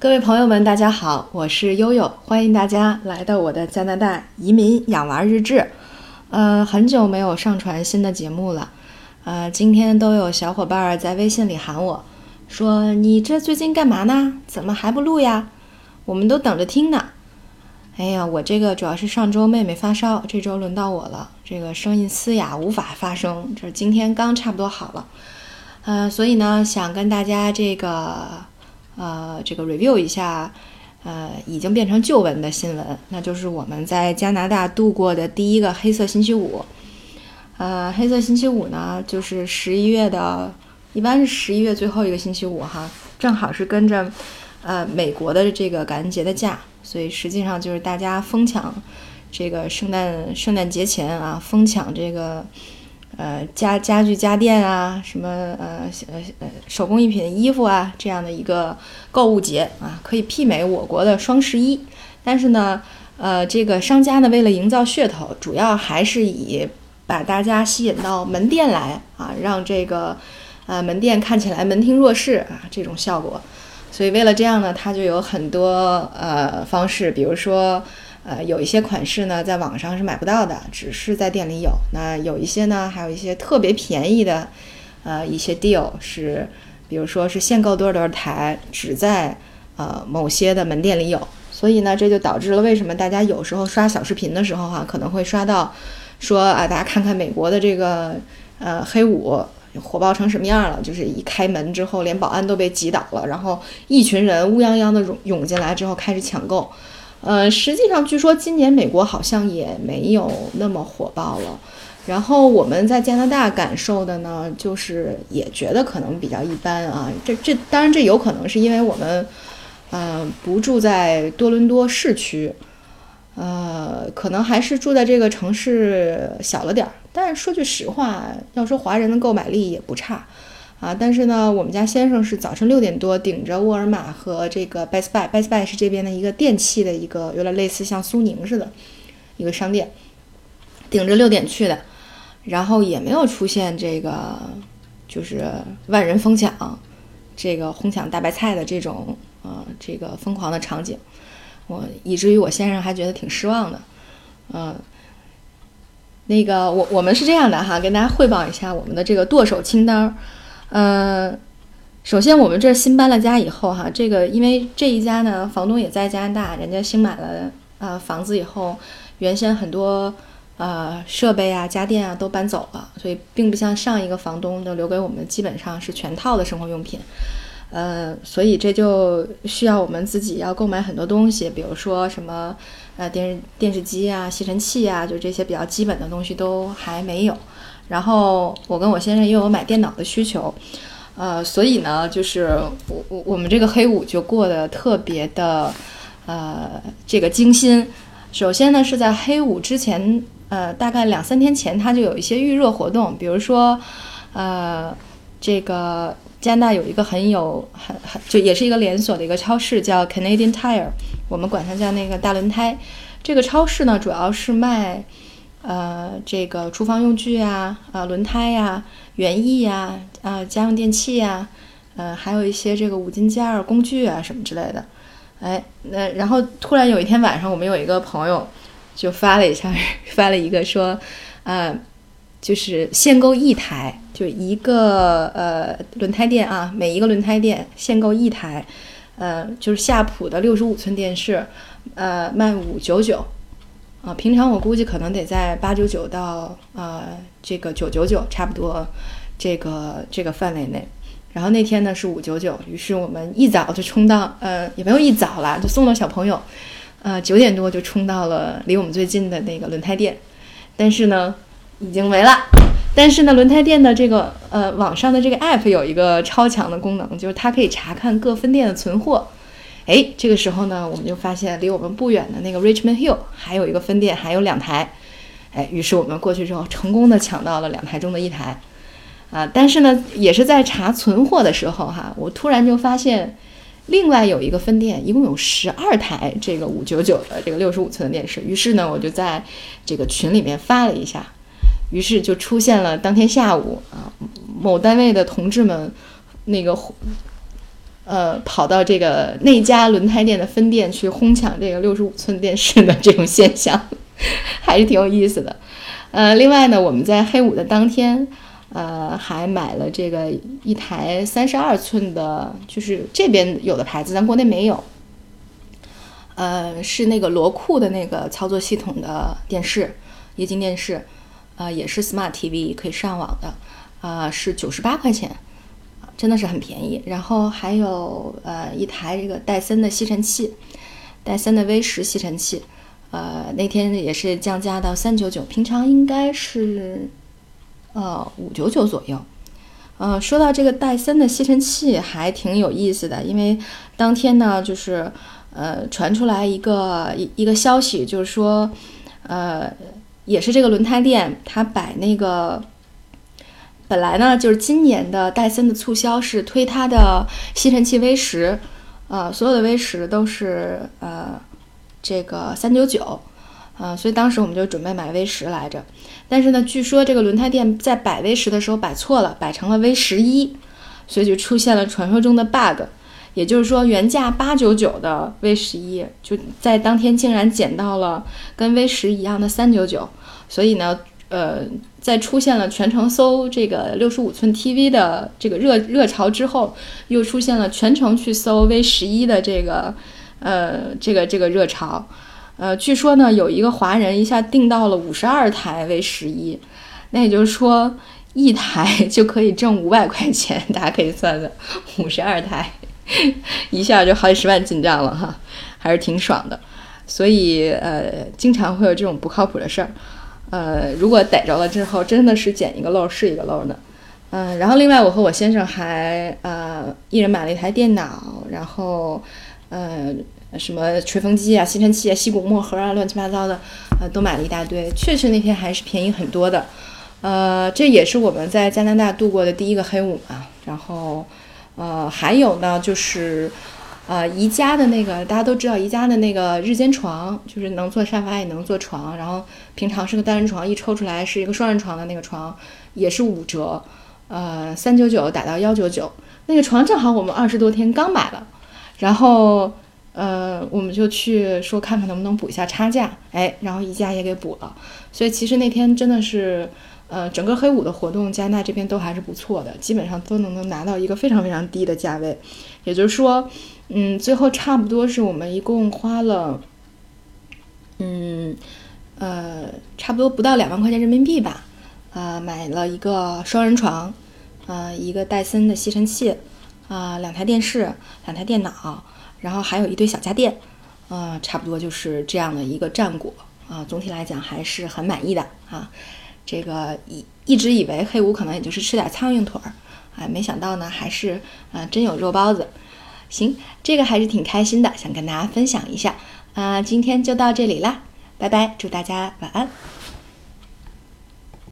各位朋友们，大家好，我是悠悠，欢迎大家来到我的加拿大移民养娃日志。呃，很久没有上传新的节目了，呃，今天都有小伙伴在微信里喊我说：“你这最近干嘛呢？怎么还不录呀？我们都等着听呢。”哎呀，我这个主要是上周妹妹发烧，这周轮到我了，这个声音嘶哑无法发声，这今天刚差不多好了。呃，所以呢，想跟大家这个。呃，这个 review 一下，呃，已经变成旧闻的新闻，那就是我们在加拿大度过的第一个黑色星期五。呃，黑色星期五呢，就是十一月的，一般是十一月最后一个星期五哈，正好是跟着呃美国的这个感恩节的假，所以实际上就是大家疯抢这个圣诞圣诞节前啊，疯抢这个。呃，家家具家电啊，什么呃呃呃手工艺品、衣服啊，这样的一个购物节啊，可以媲美我国的双十一。但是呢，呃，这个商家呢，为了营造噱头，主要还是以把大家吸引到门店来啊，让这个呃门店看起来门庭若市啊，这种效果。所以为了这样呢，它就有很多呃方式，比如说。呃，有一些款式呢，在网上是买不到的，只是在店里有。那有一些呢，还有一些特别便宜的，呃，一些 deal 是，比如说是限购多少多少台，只在呃某些的门店里有。所以呢，这就导致了为什么大家有时候刷小视频的时候哈，可能会刷到说啊，大家看看美国的这个呃黑五火爆成什么样了？就是一开门之后，连保安都被挤倒了，然后一群人乌泱泱的涌涌进来之后开始抢购。呃，实际上据说今年美国好像也没有那么火爆了。然后我们在加拿大感受的呢，就是也觉得可能比较一般啊。这这当然这有可能是因为我们，呃，不住在多伦多市区，呃，可能还是住在这个城市小了点儿。但是说句实话，要说华人的购买力也不差。啊，但是呢，我们家先生是早晨六点多顶着沃尔玛和这个 Best Buy，Best Buy 是这边的一个电器的一个有点类似像苏宁似的，一个商店，顶着六点去的，然后也没有出现这个就是万人疯抢，这个哄抢大白菜的这种呃这个疯狂的场景，我以至于我先生还觉得挺失望的，嗯，那个我我们是这样的哈，跟大家汇报一下我们的这个剁手清单。呃，首先我们这新搬了家以后哈，这个因为这一家呢，房东也在加拿大，人家新买了呃房子以后，原先很多呃设备啊、家电啊都搬走了，所以并不像上一个房东就留给我们基本上是全套的生活用品，呃，所以这就需要我们自己要购买很多东西，比如说什么呃电视电视机啊、吸尘器啊，就这些比较基本的东西都还没有。然后我跟我先生又有买电脑的需求，呃，所以呢，就是我我我们这个黑五就过得特别的，呃，这个精心。首先呢，是在黑五之前，呃，大概两三天前，它就有一些预热活动，比如说，呃，这个加拿大有一个很有很很就也是一个连锁的一个超市，叫 Canadian Tire，我们管它叫那个大轮胎。这个超市呢，主要是卖。呃，这个厨房用具呀，啊，轮胎呀，园艺呀，啊，家用电器呀，呃，还有一些这个五金件儿、工具啊什么之类的。哎，那然后突然有一天晚上，我们有一个朋友就发了一下，发了一个说，呃，就是限购一台，就一个呃轮胎店啊，每一个轮胎店限购一台，呃，就是夏普的六十五寸电视，呃，卖五九九。啊，平常我估计可能得在八九九到呃这个九九九差不多这个这个范围内，然后那天呢是五九九，于是我们一早就冲到呃也没有一早啦，就送到小朋友，呃九点多就冲到了离我们最近的那个轮胎店，但是呢已经没了，但是呢轮胎店的这个呃网上的这个 app 有一个超强的功能，就是它可以查看各分店的存货。哎，这个时候呢，我们就发现离我们不远的那个 Richmond Hill 还有一个分店，还有两台。哎，于是我们过去之后，成功的抢到了两台中的一台。啊，但是呢，也是在查存货的时候哈，我突然就发现，另外有一个分店，一共有十二台这个五九九的这个六十五寸的电视。于是呢，我就在这个群里面发了一下，于是就出现了当天下午啊，某单位的同志们那个。呃，跑到这个那家轮胎店的分店去哄抢这个六十五寸电视的这种现象，还是挺有意思的。呃，另外呢，我们在黑五的当天，呃，还买了这个一台三十二寸的，就是这边有的牌子，咱国内没有。呃，是那个罗库的那个操作系统的电视，液晶电视，呃，也是 Smart TV 可以上网的，啊，是九十八块钱。真的是很便宜，然后还有呃一台这个戴森的吸尘器，戴森的 V 十吸尘器，呃那天也是降价到三九九，平常应该是呃五九九左右。呃，说到这个戴森的吸尘器还挺有意思的，因为当天呢就是呃传出来一个一一个消息，就是说呃也是这个轮胎店，它摆那个。本来呢，就是今年的戴森的促销是推它的吸尘器 V 十，呃，所有的 V 十都是呃这个三九九，呃，所以当时我们就准备买 V 十来着。但是呢，据说这个轮胎店在摆 V 十的时候摆错了，摆成了 V 十一，所以就出现了传说中的 bug，也就是说原价八九九的 V 十一就在当天竟然减到了跟 V 十一样的三九九，所以呢。呃，在出现了全程搜这个六十五寸 TV 的这个热热潮之后，又出现了全程去搜 V 十一的这个呃这个这个热潮。呃，据说呢，有一个华人一下订到了五十二台 V 十一，那也就是说一台就可以挣五百块钱，大家可以算算，五十二台 一下就好几十万进账了哈，还是挺爽的。所以呃，经常会有这种不靠谱的事儿。呃，如果逮着了之后，真的是捡一个漏是一个漏呢。嗯，然后另外我和我先生还呃一人买了一台电脑，然后呃什么吹风机啊、吸尘器啊、吸骨墨盒啊，乱七八糟的，呃都买了一大堆。确实那天还是便宜很多的。呃，这也是我们在加拿大度过的第一个黑五嘛。然后呃还有呢就是。呃，宜家的那个大家都知道，宜家的那个日间床就是能做沙发也能做床，然后平常是个单人床，一抽出来是一个双人床的那个床，也是五折，呃，三九九打到幺九九，那个床正好我们二十多天刚买了，然后呃我们就去说看看能不能补一下差价，哎，然后宜家也给补了，所以其实那天真的是，呃，整个黑五的活动加拿大这边都还是不错的，基本上都能能拿到一个非常非常低的价位，也就是说。嗯，最后差不多是我们一共花了，嗯，呃，差不多不到两万块钱人民币吧，啊，买了一个双人床，啊，一个戴森的吸尘器，啊，两台电视，两台电脑，然后还有一堆小家电，啊，差不多就是这样的一个战果，啊，总体来讲还是很满意的啊，这个一一直以为黑五可能也就是吃点苍蝇腿儿，哎，没想到呢还是啊真有肉包子。行，这个还是挺开心的，想跟大家分享一下。啊，今天就到这里啦，拜拜，祝大家晚安。